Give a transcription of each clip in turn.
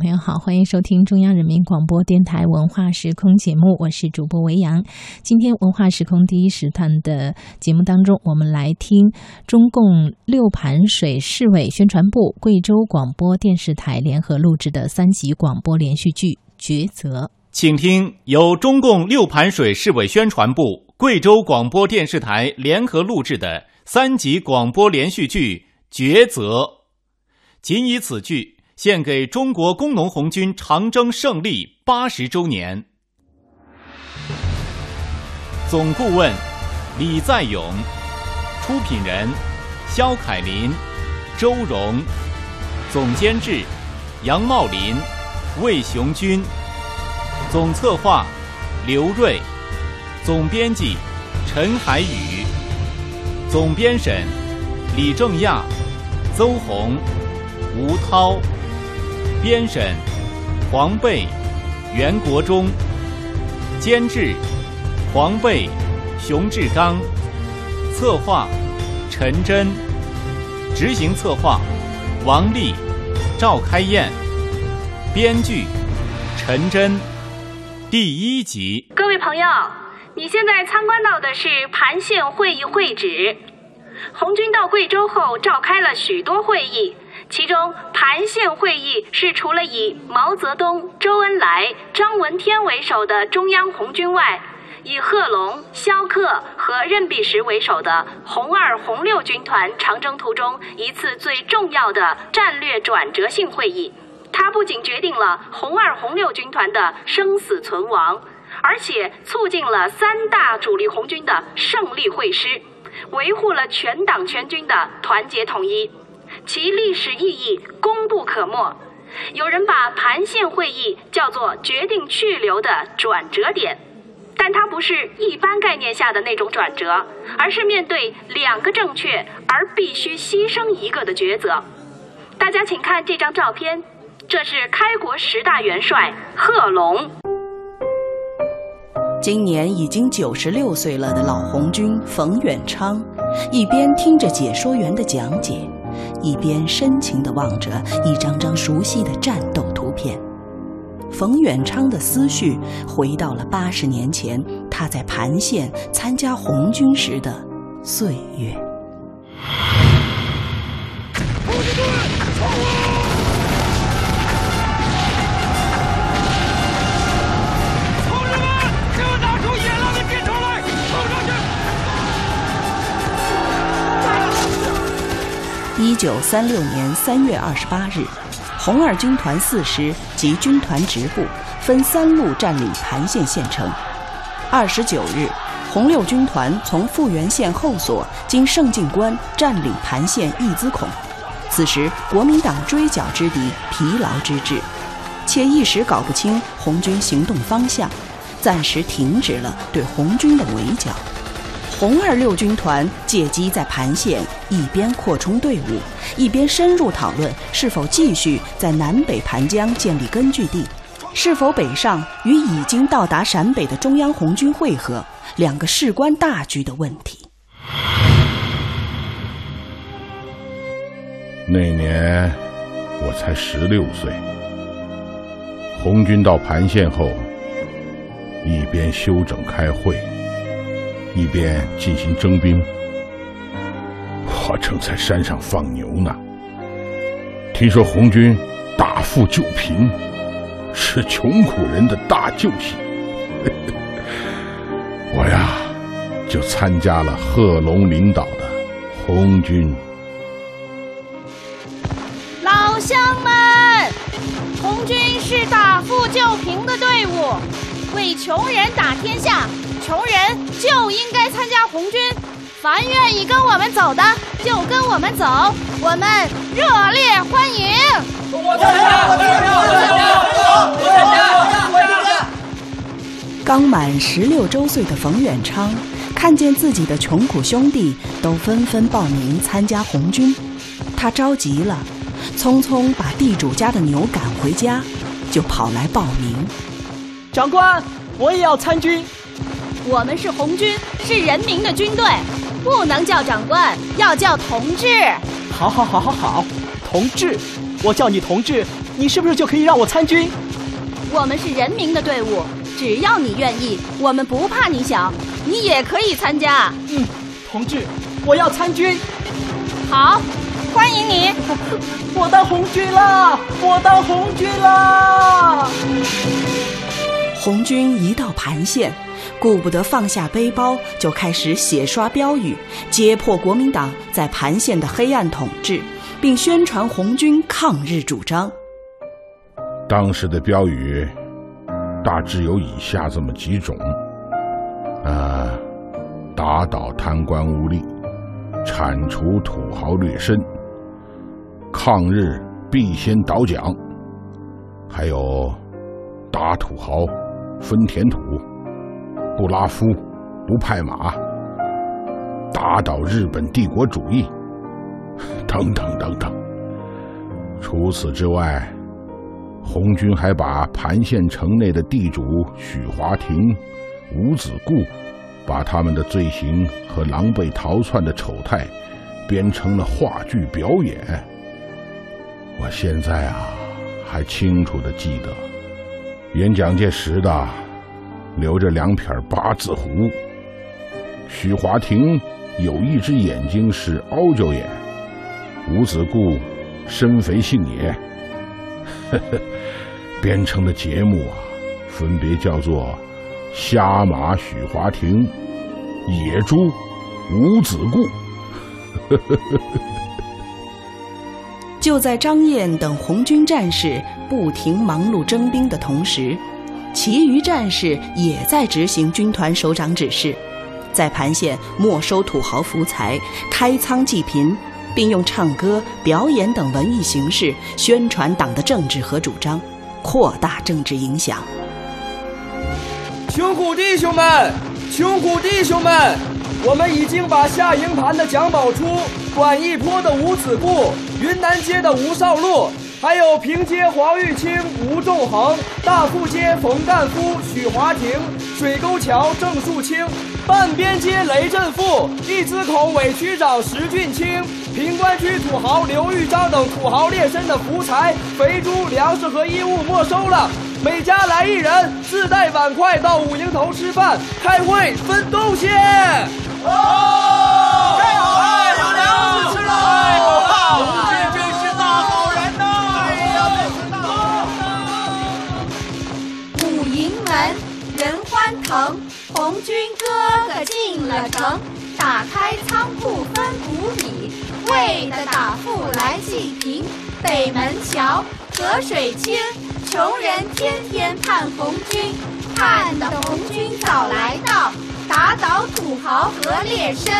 朋友好，欢迎收听中央人民广播电台文化时空节目，我是主播维扬。今天文化时空第一时段的节目当中，我们来听中共六盘水市委宣传部、贵州广播电视台联合录制的三集广播连续剧《抉择》。请听由中共六盘水市委宣传部、贵州广播电视台联合录制的三集广播连续剧《抉择》，仅以此剧。献给中国工农红军长征胜利八十周年。总顾问李在勇，出品人肖凯林、周荣，总监制杨茂林、魏雄军，总策划刘瑞，总编辑陈海宇，总编审李正亚、邹红、吴涛。编审黄贝、袁国忠，监制黄贝、熊志刚，策划陈真，执行策划王丽、赵开燕，编剧陈真。第一集，各位朋友，你现在参观到的是盘县会议会址。红军到贵州后，召开了许多会议。其中，盘县会议是除了以毛泽东、周恩来、张闻天为首的中央红军外，以贺龙、萧克和任弼时为首的红二、红六军团长征途中一次最重要的战略转折性会议。它不仅决定了红二、红六军团的生死存亡，而且促进了三大主力红军的胜利会师，维护了全党全军的团结统一。其历史意义功不可没。有人把盘县会议叫做决定去留的转折点，但它不是一般概念下的那种转折，而是面对两个正确而必须牺牲一个的抉择。大家请看这张照片，这是开国十大元帅贺龙。今年已经九十六岁了的老红军冯远昌，一边听着解说员的讲解。一边深情地望着一张张熟悉的战斗图片，冯远昌的思绪回到了八十年前他在盘县参加红军时的岁月。一九三六年三月二十八日，红二军团四师及军团直部分三路占领盘县县城。二十九日，红六军团从富源县后所经胜进关占领盘县义资孔。此时，国民党追剿之敌疲劳之至，且一时搞不清红军行动方向，暂时停止了对红军的围剿。红二六军团借机在盘县一边扩充队伍，一边深入讨论是否继续在南北盘江建立根据地，是否北上与已经到达陕北的中央红军会合，两个事关大局的问题。那年我才十六岁，红军到盘县后，一边休整开会。一边进行征兵，我正在山上放牛呢。听说红军打富救贫，是穷苦人的大救星，我呀就参加了贺龙领导的红军。老乡们，红军是打富救贫的，为穷人打天下。穷人就应该参加红军，凡愿意跟我们走的就跟我们走，我们热烈欢迎。刚满十六周岁的冯远昌，看见自己的穷苦兄弟都纷纷报名参加红军，他着急了，匆匆把地主家。的牛赶回家，就跑来报名。长官，我也要参军。我们是红军，是人民的军队，不能叫长官，要叫同志。好，好，好，好，好，同志，我叫你同志，你是不是就可以让我参军？我们是人民的队伍，只要你愿意，我们不怕你小，你也可以参加。嗯，同志，我要参军。好，欢迎你！我当红军了，我当红军了。红军一到盘县，顾不得放下背包，就开始写刷标语，揭破国民党在盘县的黑暗统治，并宣传红军抗日主张。当时的标语大致有以下这么几种：啊，打倒贪官污吏，铲除土豪劣绅，抗日必先倒蒋，还有打土豪。分田土，不拉夫，不派马，打倒日本帝国主义，等等等等。除此之外，红军还把盘县城内的地主许华亭、吴子固，把他们的罪行和狼狈逃窜的丑态，编成了话剧表演。我现在啊，还清楚的记得。演蒋介石的，留着两撇八字胡。许华亭有一只眼睛是凹角眼。吴子固身肥性野。呵呵，编成的节目啊，分别叫做《瞎马许华亭》《野猪吴子固》。呵呵呵呵。就在张燕等红军战士不停忙碌征兵的同时，其余战士也在执行军团首长指示，在盘县没收土豪福财、开仓济贫，并用唱歌、表演等文艺形式宣传党的政治和主张，扩大政治影响。穷苦弟兄们，穷苦弟兄们，我们已经把下营盘的蒋宝初。管义坡的吴子固，云南街的吴少禄，还有平街黄玉清、吴仲恒，大富街冯干夫、许华亭，水沟桥郑树清，半边街雷振富，一资孔委区长石俊清，平关区土豪刘玉章等土豪劣绅的福财、肥猪、粮食和衣物没收了，每家来一人，自带碗筷到五营头吃饭、开会、分东西。哦，太好了！太好了！红军真是大好人呐！哎呀，大好！五营门人欢腾，红军哥哥进了城，打开仓库分谷米，为的打富来济贫。北门桥河水清，穷人天天盼红军，盼的红军早来到，打倒土豪和劣绅，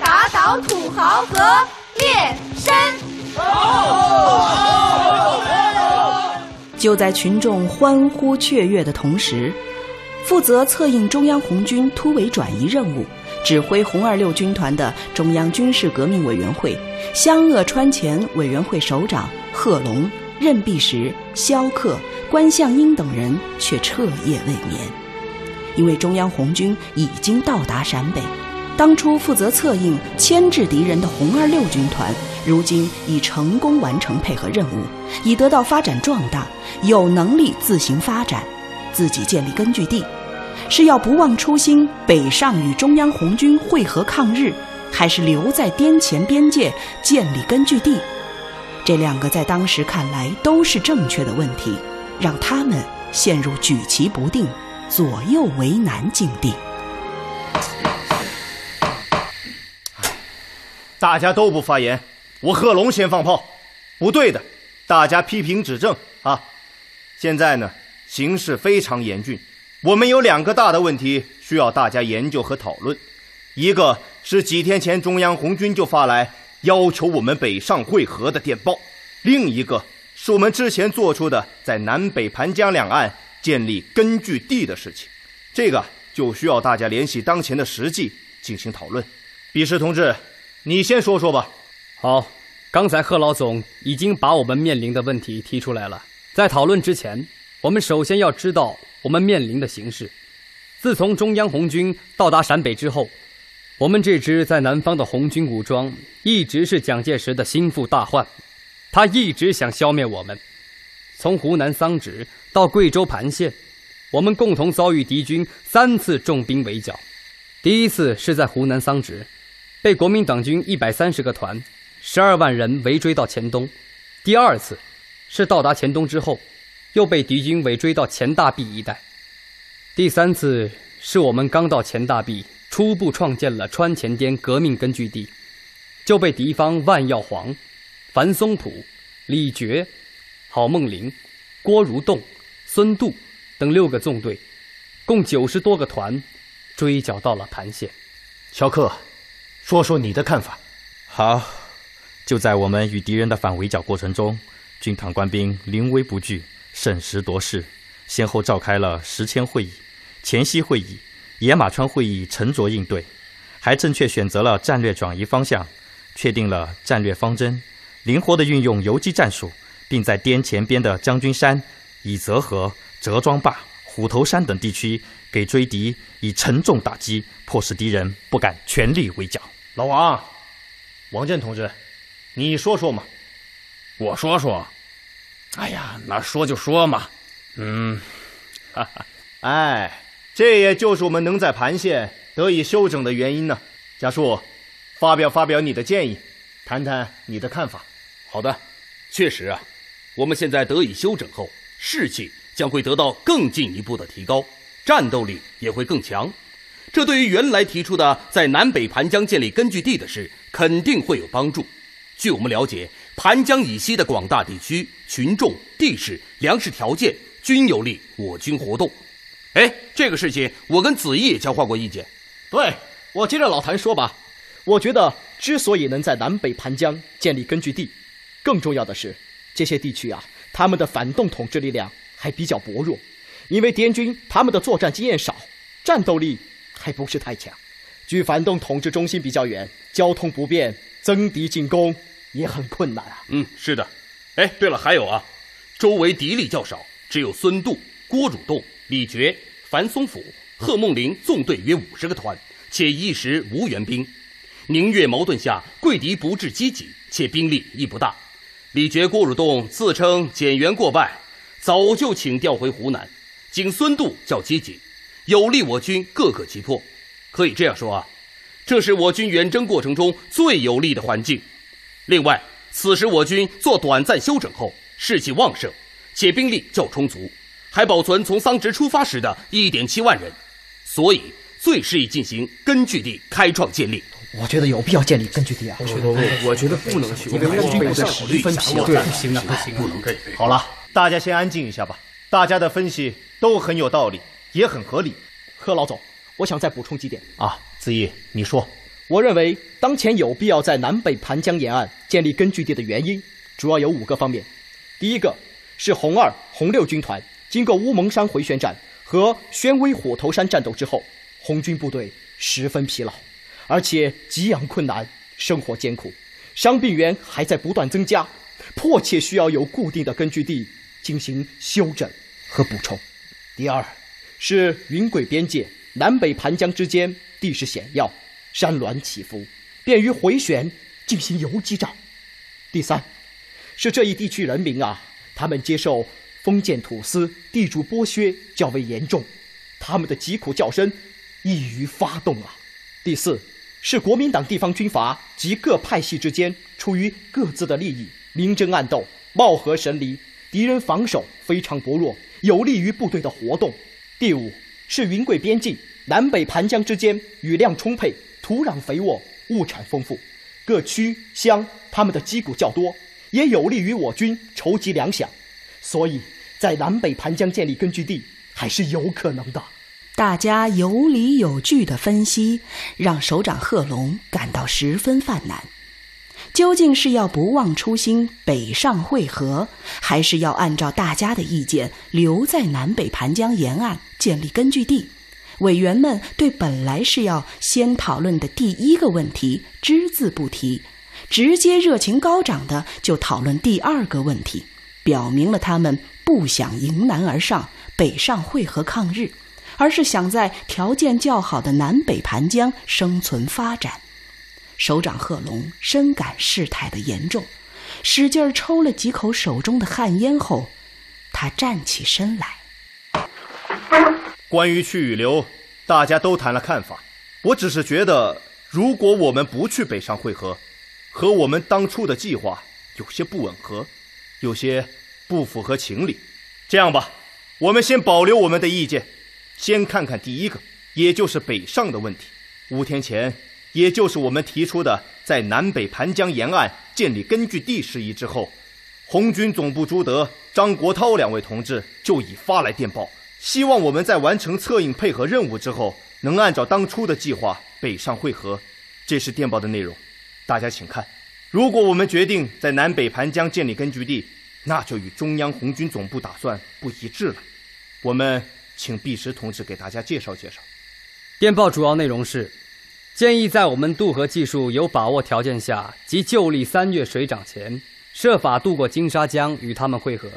打倒土豪和。劣绅。就在群众欢呼雀跃的同时，负责策应中央红军突围转移任务、指挥红二六军团的中央军事革命委员会湘鄂川黔委员会首长贺龙、任弼时、萧克、关向英等人却彻夜未眠，因为中央红军已经到达陕北。当初负责策应、牵制敌人的红二六军团，如今已成功完成配合任务，已得到发展壮大，有能力自行发展，自己建立根据地，是要不忘初心，北上与中央红军会合抗日，还是留在滇黔边界建立根据地？这两个在当时看来都是正确的问题，让他们陷入举棋不定、左右为难境地。大家都不发言，我贺龙先放炮。不对的，大家批评指正啊！现在呢，形势非常严峻，我们有两个大的问题需要大家研究和讨论。一个是几天前中央红军就发来要求我们北上会合的电报，另一个是我们之前做出的在南北盘江两岸建立根据地的事情。这个就需要大家联系当前的实际进行讨论。笔试同志。你先说说吧。好，刚才贺老总已经把我们面临的问题提出来了。在讨论之前，我们首先要知道我们面临的形势。自从中央红军到达陕北之后，我们这支在南方的红军武装一直是蒋介石的心腹大患，他一直想消灭我们。从湖南桑植到贵州盘县，我们共同遭遇敌军三次重兵围剿。第一次是在湖南桑植，被国民党军一百三十个团、十二万人围追到黔东；第二次是到达黔东之后，又被敌军围追到黔大壁一带；第三次是我们刚到黔大壁，初步创建了川黔滇革命根据地，就被敌方万耀煌、樊松浦、李觉、郝梦龄、郭如栋、孙渡等六个纵队，共九十多个团。追剿到了盘县，乔克，说说你的看法。好，就在我们与敌人的反围剿过程中，军团官兵临危不惧，审时度势，先后召开了石阡会议、黔西会议、野马川会议，沉着应对，还正确选择了战略转移方向，确定了战略方针，灵活地运用游击战术，并在滇黔边的将军山、以泽河、折庄坝、虎头山等地区。给追敌以沉重打击，迫使敌人不敢全力围剿。老王，王震同志，你说说嘛？我说说。哎呀，那说就说嘛。嗯，哈哈，哎，这也就是我们能在盘县得以休整的原因呢。家树，发表发表你的建议，谈谈你的看法。好的，确实啊，我们现在得以休整后，士气将会得到更进一步的提高。战斗力也会更强，这对于原来提出的在南北盘江建立根据地的事肯定会有帮助。据我们了解，盘江以西的广大地区群众、地势、粮食条件均有利我军活动。哎，这个事情我跟子义也交换过意见。对，我接着老谭说吧。我觉得之所以能在南北盘江建立根据地，更重要的是这些地区啊，他们的反动统治力量还比较薄弱。因为滇军他们的作战经验少，战斗力还不是太强，距反动统治中心比较远，交通不便，增敌进攻也很困难啊。嗯，是的。哎，对了，还有啊，周围敌力较少，只有孙渡、郭汝栋、李觉、樊松甫、贺梦龄纵队约五十个团，且一时无援兵。宁越矛盾下，贵敌不致积极，且兵力亦不大。李觉、郭汝栋自称减员过半，早就请调回湖南。仅孙度较积极，有利我军各个击破。可以这样说啊，这是我军远征过程中最有利的环境。另外，此时我军做短暂休整后，士气旺盛，且兵力较充足，还保存从桑植出发时的一点七万人，所以最适宜进行根据地开创建立。我觉得有必要建立根据地啊！我觉得，我觉得不能去，因为我军在十分疲劳。对，不行啊，不行，不能可以。好了，大家先安静一下吧。大家的分析都很有道理，也很合理。贺老总，我想再补充几点啊。子毅，你说。我认为当前有必要在南北盘江沿岸建立根据地的原因，主要有五个方面。第一个是红二、红六军团经过乌蒙山回旋战和宣威虎头山战斗之后，红军部队十分疲劳，而且给养困难，生活艰苦，伤病员还在不断增加，迫切需要有固定的根据地。进行休整和补充。第二，是云贵边界南北盘江之间地势险要，山峦起伏，便于回旋进行游击战。第三，是这一地区人民啊，他们接受封建土司地主剥削较为严重，他们的疾苦叫声易于发动啊。第四，是国民党地方军阀及各派系之间出于各自的利益，明争暗斗，貌合神离。敌人防守非常薄弱，有利于部队的活动。第五是云贵边境南北盘江之间雨量充沛，土壤肥沃，物产丰富，各区乡他们的积谷较多，也有利于我军筹集粮饷。所以在南北盘江建立根据地还是有可能的。大家有理有据的分析，让首长贺龙感到十分犯难。究竟是要不忘初心北上会合，还是要按照大家的意见留在南北盘江沿岸建立根据地？委员们对本来是要先讨论的第一个问题只字不提，直接热情高涨的就讨论第二个问题，表明了他们不想迎难而上北上会合抗日，而是想在条件较好的南北盘江生存发展。首长贺龙深感事态的严重，使劲抽了几口手中的旱烟后，他站起身来。关于去与留，大家都谈了看法。我只是觉得，如果我们不去北上会合，和我们当初的计划有些不吻合，有些不符合情理。这样吧，我们先保留我们的意见，先看看第一个，也就是北上的问题。五天前，也就是我们提出的在南北盘江沿岸建立根据地事宜之后，红军总部朱德、张国焘两位同志就已发来电报。希望我们在完成策应配合任务之后，能按照当初的计划北上会合。这是电报的内容，大家请看。如果我们决定在南北盘江建立根据地，那就与中央红军总部打算不一致了。我们请毕石同志给大家介绍介绍。电报主要内容是，建议在我们渡河技术有把握条件下，即旧历三月水涨前，设法渡过金沙江与他们会合，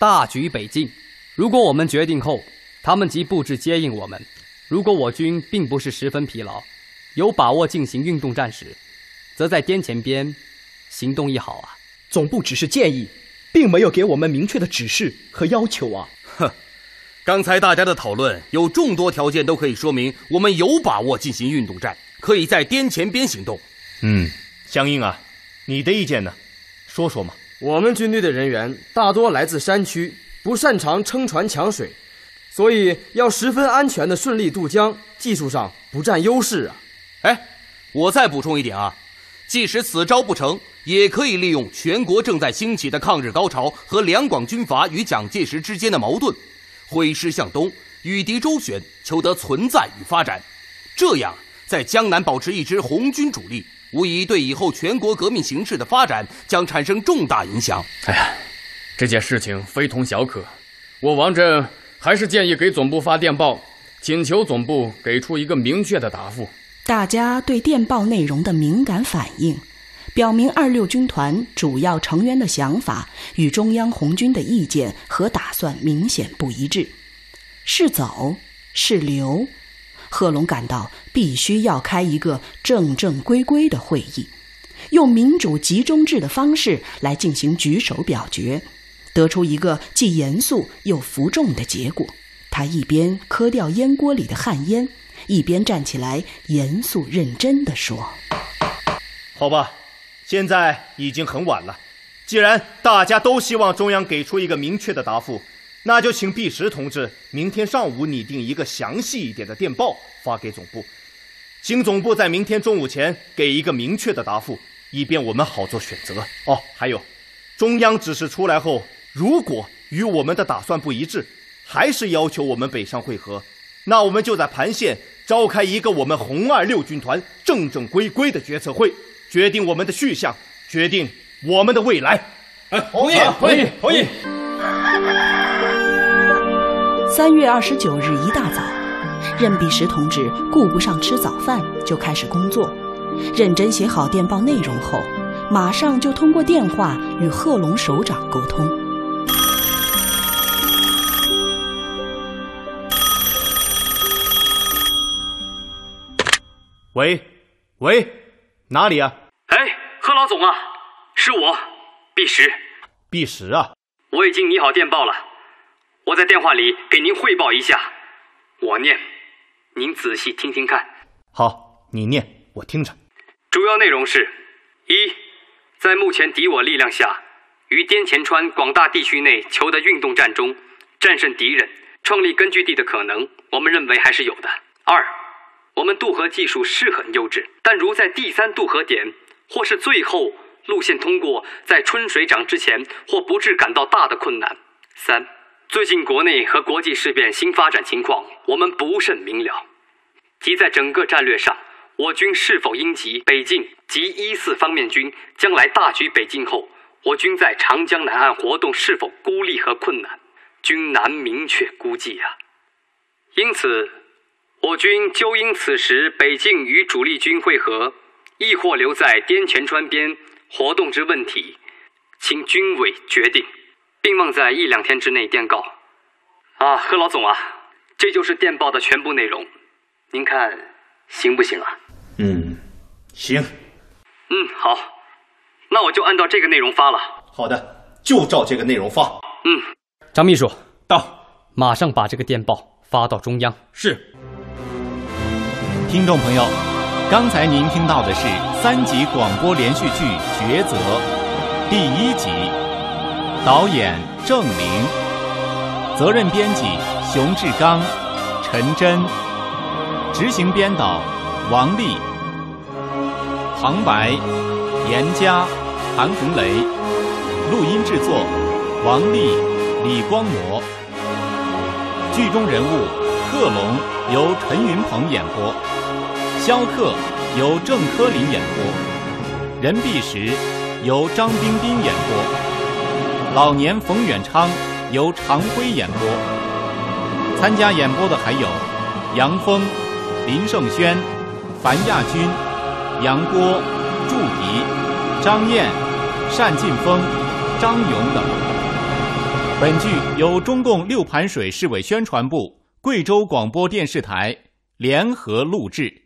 大举北进。如果我们决定后，他们即布置接应我们；如果我军并不是十分疲劳，有把握进行运动战时，则在滇黔边行动一好啊。总部只是建议，并没有给我们明确的指示和要求啊。哼，刚才大家的讨论有众多条件都可以说明我们有把握进行运动战，可以在滇黔边行动。嗯，相应啊，你的意见呢？说说嘛。我们军队的人员大多来自山区。不擅长撑船抢水，所以要十分安全的顺利渡江，技术上不占优势啊！哎，我再补充一点啊，即使此招不成，也可以利用全国正在兴起的抗日高潮和两广军阀与蒋介石之间的矛盾，挥师向东，与敌周旋，求得存在与发展。这样，在江南保持一支红军主力，无疑对以后全国革命形势的发展将产生重大影响。哎呀！这件事情非同小可，我王震还是建议给总部发电报，请求总部给出一个明确的答复。大家对电报内容的敏感反应，表明二六军团主要成员的想法与中央红军的意见和打算明显不一致。是走是留，贺龙感到必须要开一个正正规规的会议，用民主集中制的方式来进行举手表决。得出一个既严肃又服众的结果。他一边磕掉烟锅里的旱烟，一边站起来，严肃认真地说：“好吧，现在已经很晚了。既然大家都希望中央给出一个明确的答复，那就请毕石同志明天上午拟定一个详细一点的电报发给总部，请总部在明天中午前给一个明确的答复，以便我们好做选择。哦，还有，中央指示出来后。”如果与我们的打算不一致，还是要求我们北上会合，那我们就在盘县召开一个我们红二六军团正正规规的决策会，决定我们的去向，决定我们的未来。哎同意，同意，同意。三月二十九日一大早，任弼时同志顾不上吃早饭，就开始工作，认真写好电报内容后，马上就通过电话与贺龙首长沟通。喂，喂，哪里啊？哎，贺老总啊，是我，毕石。毕石啊，我已经拟好电报了，我在电话里给您汇报一下。我念，您仔细听听看。好，你念，我听着。主要内容是：一，在目前敌我力量下，于滇黔川广大地区内求得运动战中战胜敌人、创立根据地的可能，我们认为还是有的。二。我们渡河技术是很优质，但如在第三渡河点或是最后路线通过，在春水涨之前或不致感到大的困难。三，最近国内和国际事变新发展情况，我们不甚明了。即在整个战略上，我军是否应急北进及一四方面军将来大举北进后，我军在长江南岸活动是否孤立和困难，均难明确估计啊。因此。我军究因此时北进与主力军会合，亦或留在滇黔川边活动之问题，请军委决定，并望在一两天之内电告。啊，贺老总啊，这就是电报的全部内容，您看行不行啊？嗯，行。嗯，好，那我就按照这个内容发了。好的，就照这个内容发。嗯，张秘书到，马上把这个电报发到中央。是。听众朋友，刚才您听到的是三集广播连续剧《抉择》第一集，导演郑玲，责任编辑熊志刚、陈真，执行编导王丽，旁白严佳、韩红雷，录音制作王丽、李光模，剧中人物贺龙由陈云鹏演播。萧克由郑科林演播，任弼时由张彬彬演播，老年冯远昌由常辉演播。参加演播的还有杨峰、林胜轩、樊亚军、杨波、祝迪、张燕、单劲峰、张勇等。本剧由中共六盘水市委宣传部、贵州广播电视台联合录制。